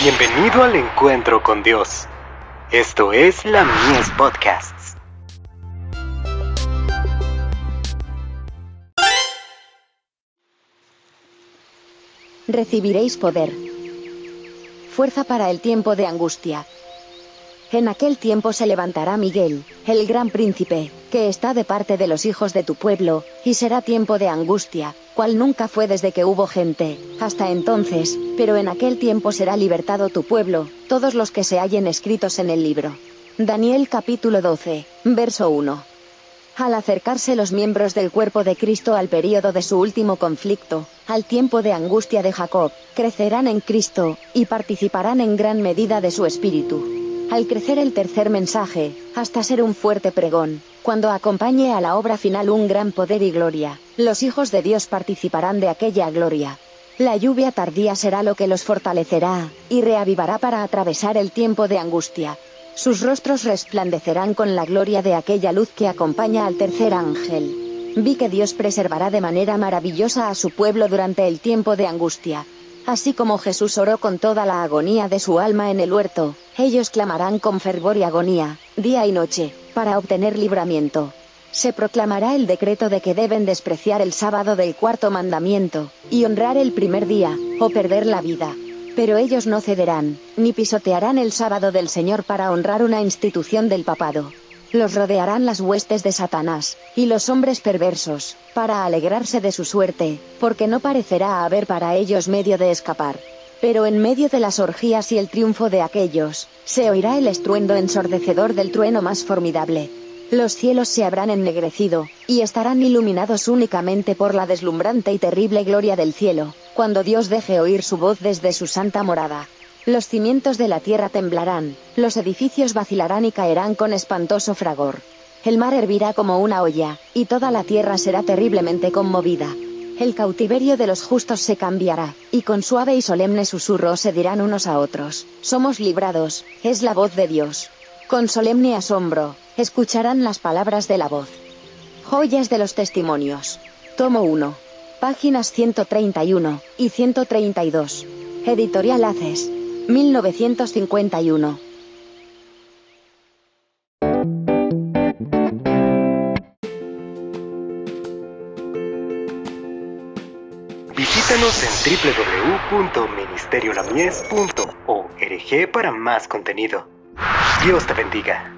Bienvenido al encuentro con Dios. Esto es la Mies Podcasts. Recibiréis poder. Fuerza para el tiempo de angustia. En aquel tiempo se levantará Miguel, el gran príncipe, que está de parte de los hijos de tu pueblo, y será tiempo de angustia, cual nunca fue desde que hubo gente, hasta entonces, pero en aquel tiempo será libertado tu pueblo, todos los que se hallen escritos en el libro. Daniel capítulo 12, verso 1. Al acercarse los miembros del cuerpo de Cristo al período de su último conflicto, al tiempo de angustia de Jacob, crecerán en Cristo, y participarán en gran medida de su espíritu al crecer el tercer mensaje, hasta ser un fuerte pregón, cuando acompañe a la obra final un gran poder y gloria, los hijos de Dios participarán de aquella gloria. La lluvia tardía será lo que los fortalecerá, y reavivará para atravesar el tiempo de angustia. Sus rostros resplandecerán con la gloria de aquella luz que acompaña al tercer ángel. Vi que Dios preservará de manera maravillosa a su pueblo durante el tiempo de angustia. Así como Jesús oró con toda la agonía de su alma en el huerto, ellos clamarán con fervor y agonía, día y noche, para obtener libramiento. Se proclamará el decreto de que deben despreciar el sábado del cuarto mandamiento, y honrar el primer día, o perder la vida. Pero ellos no cederán, ni pisotearán el sábado del Señor para honrar una institución del papado. Los rodearán las huestes de Satanás, y los hombres perversos, para alegrarse de su suerte, porque no parecerá haber para ellos medio de escapar. Pero en medio de las orgías y el triunfo de aquellos, se oirá el estruendo ensordecedor del trueno más formidable. Los cielos se habrán ennegrecido, y estarán iluminados únicamente por la deslumbrante y terrible gloria del cielo, cuando Dios deje oír su voz desde su santa morada. Los cimientos de la tierra temblarán, los edificios vacilarán y caerán con espantoso fragor. El mar hervirá como una olla, y toda la tierra será terriblemente conmovida. El cautiverio de los justos se cambiará, y con suave y solemne susurro se dirán unos a otros, somos librados, es la voz de Dios. Con solemne asombro, escucharán las palabras de la voz. Joyas de los testimonios. Tomo 1. Páginas 131 y 132. Editorial Haces. 1951. Visítanos en www.ministeriolamies.org para más contenido. Dios te bendiga.